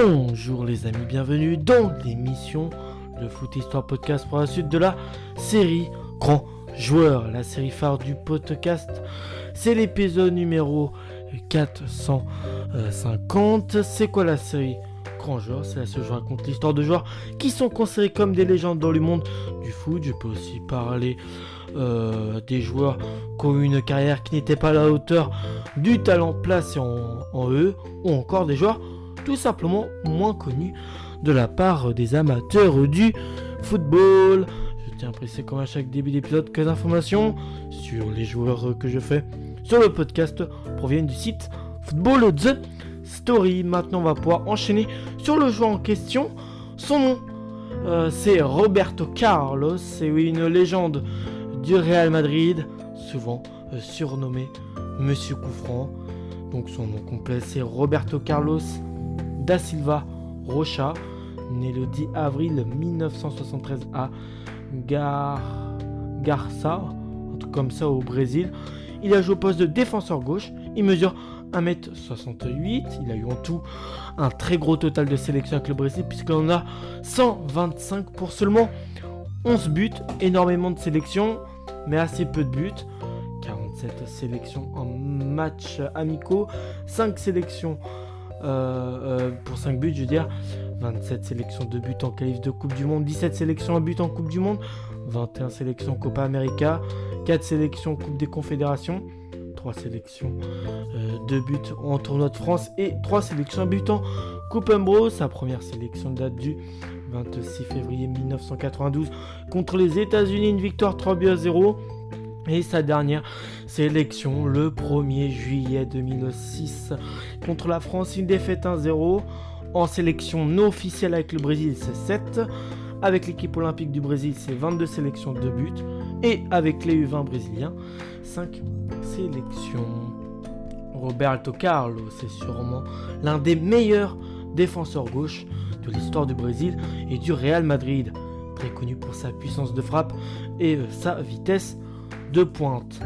Bonjour les amis, bienvenue dans l'émission de Foot Histoire Podcast pour la suite de la série Grand Joueur, la série phare du podcast. C'est l'épisode numéro 450. C'est quoi la série Grand Joueur? C'est la série où je raconte l'histoire de joueurs qui sont considérés comme des légendes dans le monde du foot. Je peux aussi parler euh, des joueurs qui ont eu une carrière qui n'était pas à la hauteur du talent placé en, en eux, ou encore des joueurs tout simplement moins connus de la part des amateurs du football. Je tiens à préciser comme à chaque début d'épisode que les informations sur les joueurs que je fais sur le podcast proviennent du site Football The Story. Maintenant, on va pouvoir enchaîner sur le joueur en question. Son nom, euh, c'est Roberto Carlos. C'est une légende du Real Madrid, souvent euh, surnommé Monsieur Coufran. Donc son nom complet c'est Roberto Carlos da Silva Rocha, né le 10 avril 1973 à Gar... Garça, un truc comme ça au Brésil. Il a joué au poste de défenseur gauche. Il mesure 1m68. Il a eu en tout un très gros total de sélection avec le Brésil, puisqu'on a 125 pour seulement 11 buts. Énormément de sélections, mais assez peu de buts. 47 sélections en matchs amicaux, 5 sélections euh, euh, pour 5 buts, je veux dire. 27 sélections de buts en qualif de Coupe du Monde, 17 sélections en but en Coupe du Monde, 21 sélections Copa América, 4 sélections Coupe des Confédérations, 3 sélections euh, de buts en tournoi de France et 3 sélections en but en Coupe Umbro. Sa première sélection date du 26 février 1992 contre les États-Unis, une victoire 3 buts à 0. Et sa dernière sélection le 1er juillet 2006 contre la France, une défaite 1-0. En sélection non officielle avec le Brésil, c'est 7. Avec l'équipe olympique du Brésil, c'est 22 sélections de buts. Et avec les U20 brésiliens, 5 sélections. Roberto Carlos c'est sûrement l'un des meilleurs défenseurs gauche de l'histoire du Brésil et du Real Madrid. Très connu pour sa puissance de frappe et euh, sa vitesse de pointe.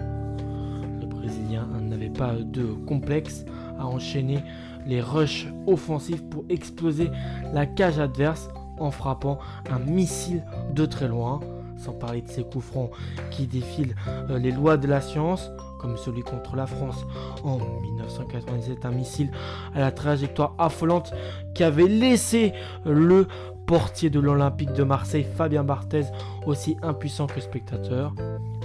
Le Brésilien n'avait pas de complexe à enchaîner les rushs offensifs pour exploser la cage adverse en frappant un missile de très loin, sans parler de ses coups francs qui défilent euh, les lois de la science, comme celui contre la France en 1997, un missile à la trajectoire affolante qui avait laissé le portier de l'Olympique de Marseille, Fabien Barthez, aussi impuissant que spectateur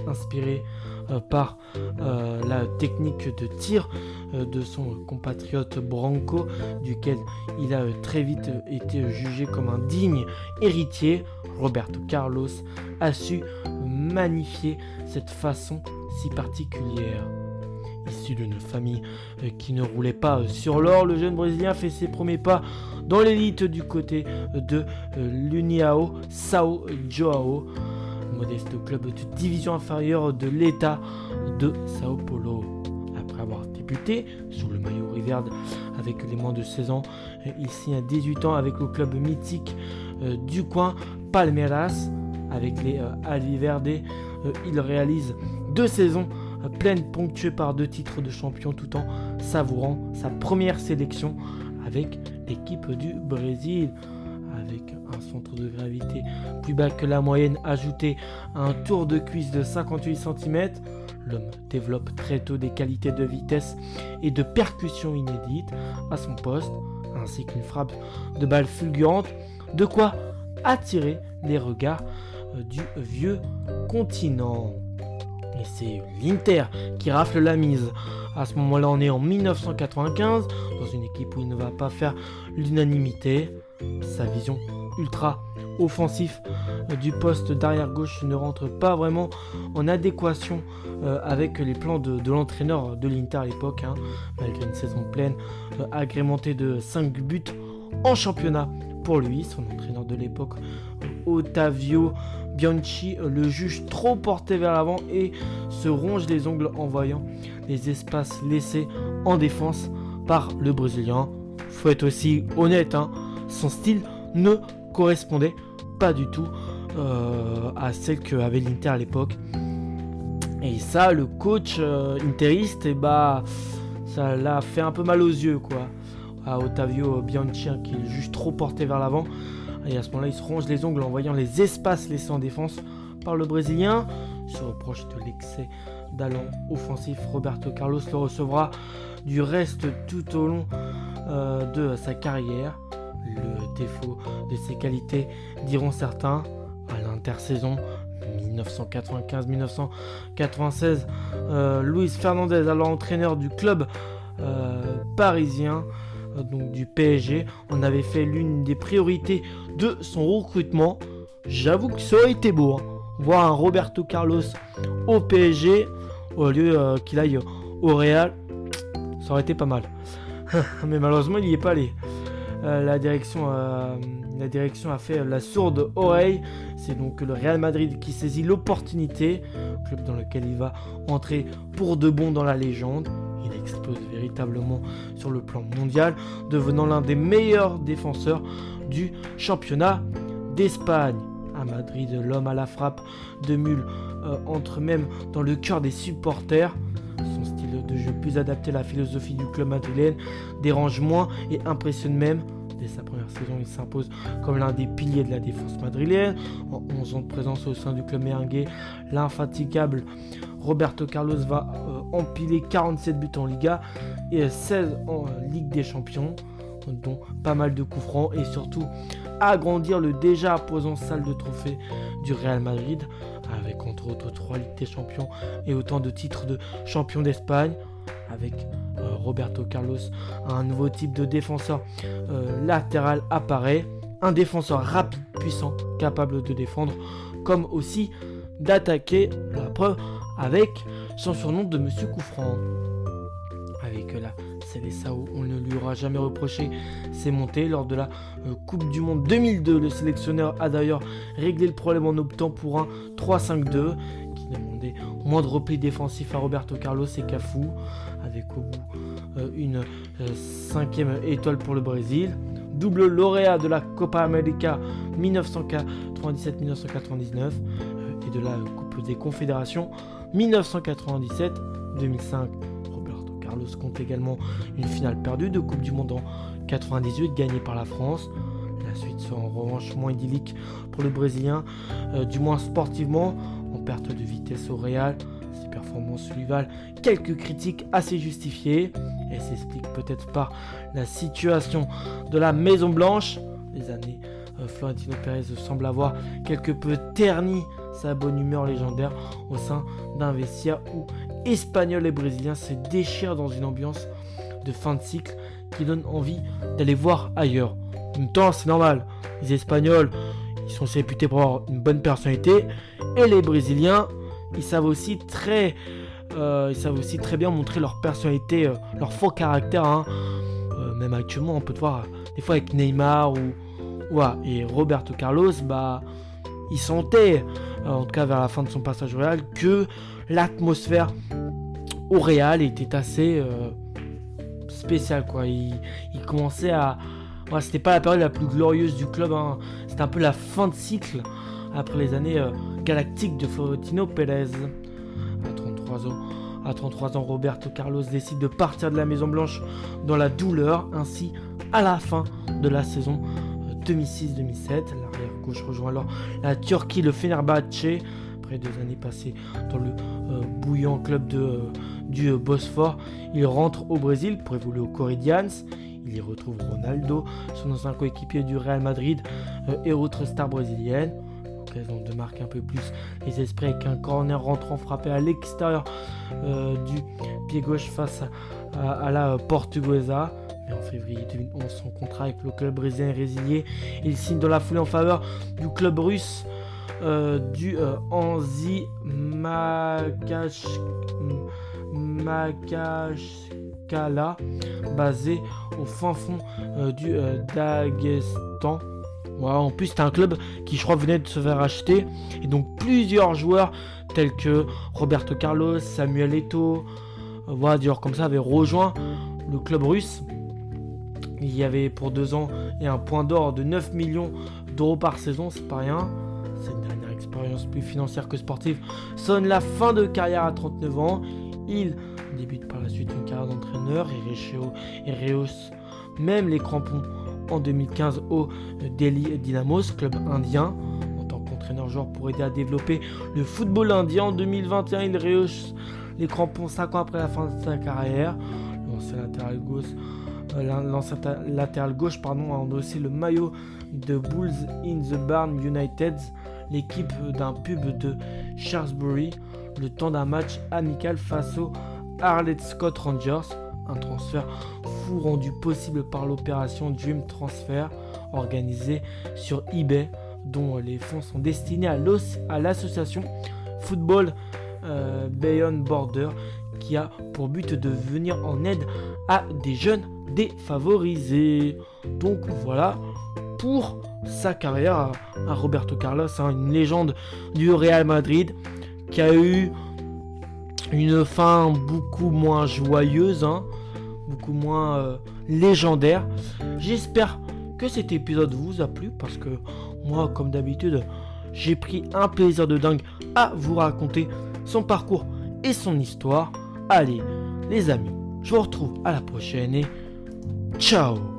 inspiré euh, par euh, la technique de tir euh, de son compatriote Branco, duquel il a très vite été jugé comme un digne héritier, Roberto Carlos a su magnifier cette façon si particulière. Issu d'une famille qui ne roulait pas sur l'or, le jeune Brésilien fait ses premiers pas dans l'élite du côté de l'Uniao Sao Joao modeste club de division inférieure de l'État de Sao Paulo. Après avoir débuté sous le maillot Riverde avec les moins de 16 ans, il signe à 18 ans avec le club mythique euh, du coin Palmeiras avec les euh, Alviverde. Euh, il réalise deux saisons pleines ponctuées par deux titres de champion tout en savourant sa première sélection avec l'équipe du Brésil avec un centre de gravité plus bas que la moyenne ajouté à un tour de cuisse de 58 cm, l'homme développe très tôt des qualités de vitesse et de percussion inédites à son poste, ainsi qu'une frappe de balle fulgurante, de quoi attirer les regards euh, du vieux continent. Et c'est l'Inter qui rafle la mise. À ce moment-là, on est en 1995, dans une équipe où il ne va pas faire l'unanimité. Sa vision ultra offensif euh, du poste d'arrière gauche ne rentre pas vraiment en adéquation euh, avec les plans de, l'entraîneur de l'Inter à l'époque, hein, malgré une saison pleine euh, agrémentée de 5 buts en championnat pour lui, son entraîneur de l'époque, Ottavio Bianchi, le juge trop porté vers l'avant et se ronge les ongles en voyant les espaces laissés en défense par le Brésilien. Faut être aussi honnête, hein, son style ne correspondait pas du tout euh, à celle qu'avait l'Inter à l'époque. Et ça, le coach euh, interiste, eh bah, ça l'a fait un peu mal aux yeux, quoi. à Ottavio Bianchi hein, qui est juste trop porté vers l'avant. Et à ce moment-là, il se ronge les ongles en voyant les espaces laissés en défense par le Brésilien. Se reproche de l'excès d'allant offensif. Roberto Carlos le recevra du reste tout au long euh, de sa carrière. Le défaut de ses qualités, diront certains, à l'intersaison 1995-1996, euh, Luis Fernandez, alors entraîneur du club euh, parisien, euh, donc du PSG, en avait fait l'une des priorités de son recrutement. J'avoue que ça aurait été beau, hein. voir un Roberto Carlos au PSG au lieu qu'il aille au Real, ça aurait été pas mal. Mais malheureusement, il n'y est pas allé. La direction la direction a fait la sourde oreille. C'est donc le Real Madrid qui saisit l'opportunité, club dans lequel il va entrer pour de bon dans la légende. Il explose véritablement sur le plan mondial, devenant l'un des meilleurs défenseurs du championnat d'Espagne. À Madrid, l'homme à la frappe de mule euh, entre même dans le cœur des supporters. Son style de jeu plus adapté à la philosophie du club madrilène dérange moins et impressionne même Dès sa première saison, il s'impose comme l'un des piliers de la défense madrilène. En 11 ans de présence au sein du club merengue, l'infatigable Roberto Carlos va euh, empiler 47 buts en Liga et 16 en Ligue des Champions, dont pas mal de coups francs et surtout agrandir le déjà imposant salle de trophée du Real Madrid avec entre autres 3 Ligues Champions et autant de titres de champion d'Espagne avec euh, Roberto Carlos, un nouveau type de défenseur euh, latéral apparaît. Un défenseur rapide, puissant, capable de défendre, comme aussi d'attaquer. La preuve avec son surnom de Monsieur Koufran. Avec la Célessao, on ne lui aura jamais reproché ses montées. Lors de la euh, Coupe du Monde 2002, le sélectionneur a d'ailleurs réglé le problème en optant pour un 3-5-2 qui demandait moins de repli défensif à Roberto Carlos et Cafu avec au bout euh, une euh, cinquième étoile pour le Brésil. Double lauréat de la Copa América 1997-1999 euh, et de la Coupe des Confédérations 1997-2005. Carlos compte également une finale perdue de Coupe du Monde en 98 gagnée par la France. La suite sera en revanche moins idyllique pour le Brésilien, du moins sportivement, en perte de vitesse au Real, performance lui valent quelques critiques assez justifiées. Elle s'explique peut-être par la situation de la Maison Blanche. Les années euh, Florentino Pérez semble avoir quelque peu terni sa bonne humeur légendaire au sein d'un vestiaire où Espagnols et Brésiliens se déchirent dans une ambiance de fin de cycle qui donne envie d'aller voir ailleurs. En même temps, c'est normal. Les Espagnols, ils sont réputés pour avoir une bonne personnalité et les Brésiliens, ils savent aussi très, euh, bien montrer leur personnalité, euh, leur faux caractère. Hein. Euh, même actuellement, on peut te voir des fois avec Neymar ou, et Roberto Carlos, bah, il sentait, en tout cas vers la fin de son passage au Real, que l'atmosphère au Real était assez spéciale. Quoi. Il, commençait à, c'était pas la période la plus glorieuse du club. Hein. C'était un peu la fin de cycle après les années euh, galactiques de Florentino Pérez. À 33 ans, à 33 ans, Roberto Carlos décide de partir de la Maison Blanche dans la douleur. Ainsi, à la fin de la saison 2006-2007, euh, l'arrière gauche rejoint alors la Turquie, le Fenerbahçe. Après deux années passées dans le euh, bouillant club de, du Bosphore, il rentre au Brésil pour évoluer au Corinthians. Il y retrouve Ronaldo, son ancien coéquipier du Real Madrid et autres stars brésiliennes de marquer un peu plus les esprits avec un corner rentrant frappé à l'extérieur euh, du pied gauche face à, la Portuguesa. Mais en février 2011, son contrat avec le club brésilien est résilié. Il signe dans la foulée en faveur du club russe euh, du euh, Anzi Makashkala, basé au fin fond du Daghestan en plus, c'était un club qui, je crois, venait de se faire acheter. Et donc, plusieurs joueurs tels que Roberto Carlos, Samuel euh, voilà, comme ça, avaient rejoint le club russe. Il y avait pour deux ans et un point d'or de 9 millions d'euros par saison, c'est pas rien. Cette dernière expérience plus financière que sportive sonne la fin de carrière à 39 ans. Il débute par la suite une carrière d'entraîneur et Reus même les crampons en 2015 au Delhi Dynamos, club indien. En tant qu'entraîneur-joueur pour aider à développer le football indien, en 2021, il rehausse les crampons 5 ans après la fin de sa carrière. L'ancien latéral gauche, euh, latéral gauche a endossé le maillot de Bulls in the Barn United, l'équipe d'un pub de Shrewsbury, le temps d'un match amical face aux Arlette Scott Rangers. Un transfert fou rendu possible par l'opération Dream Transfer organisée sur eBay, dont les fonds sont destinés à l'association Football euh, Beyond Border qui a pour but de venir en aide à des jeunes défavorisés. Donc voilà pour sa carrière à, Roberto Carlos, hein, une légende du Real Madrid qui a eu une fin beaucoup moins joyeuse, hein, beaucoup moins euh, légendaire. J'espère que cet épisode vous a plu parce que moi, comme d'habitude, j'ai pris un plaisir de dingue à vous raconter son parcours et son histoire. Allez, les amis, je vous retrouve à la prochaine et ciao